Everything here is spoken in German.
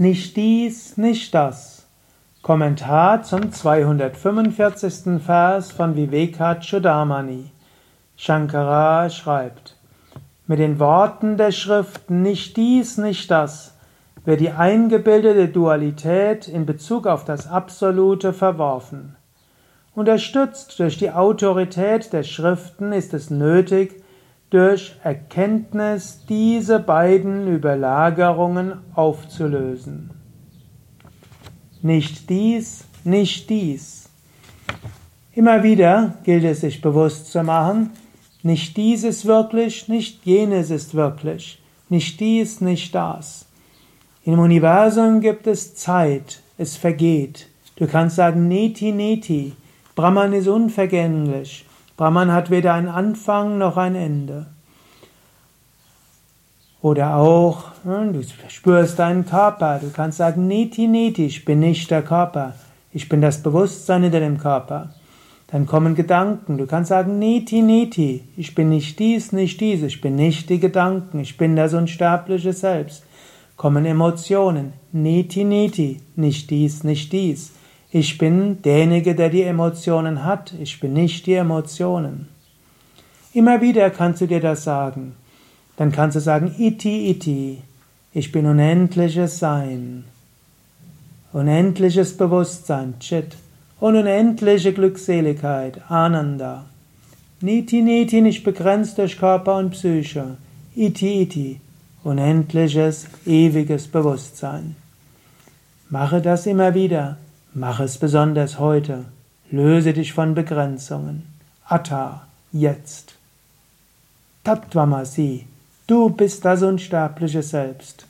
Nicht dies, nicht das. Kommentar zum 245. Vers von Vivekachudamani. Shankara schreibt, mit den Worten der Schrift nicht dies, nicht das wird die eingebildete Dualität in Bezug auf das Absolute verworfen. Unterstützt durch die Autorität der Schriften ist es nötig, durch Erkenntnis diese beiden Überlagerungen aufzulösen. Nicht dies, nicht dies. Immer wieder gilt es sich bewusst zu machen, nicht dies ist wirklich, nicht jenes ist wirklich, nicht dies, nicht das. Im Universum gibt es Zeit, es vergeht. Du kannst sagen Neti Neti, Brahman ist unvergänglich. Brahman hat weder einen Anfang noch ein Ende. Oder auch, hm, du spürst deinen Körper, du kannst sagen, neti, neti, ich bin nicht der Körper, ich bin das Bewusstsein hinter dem Körper. Dann kommen Gedanken, du kannst sagen, neti, neti, ich bin nicht dies, nicht dies, ich bin nicht die Gedanken, ich bin das unsterbliche Selbst. Kommen Emotionen, neti, neti, nicht dies, nicht dies. Ich bin derjenige, der die Emotionen hat, ich bin nicht die Emotionen. Immer wieder kannst du dir das sagen. Dann kannst du sagen, iti, iti, ich bin unendliches Sein, unendliches Bewusstsein, Chit, und unendliche Glückseligkeit, Ananda. Niti, niti, nicht begrenzt durch Körper und Psyche, iti, iti, unendliches, ewiges Bewusstsein. Mache das immer wieder. Mach es besonders heute. Löse dich von Begrenzungen. Atta, jetzt. Tattvamasi, du bist das unsterbliche Selbst.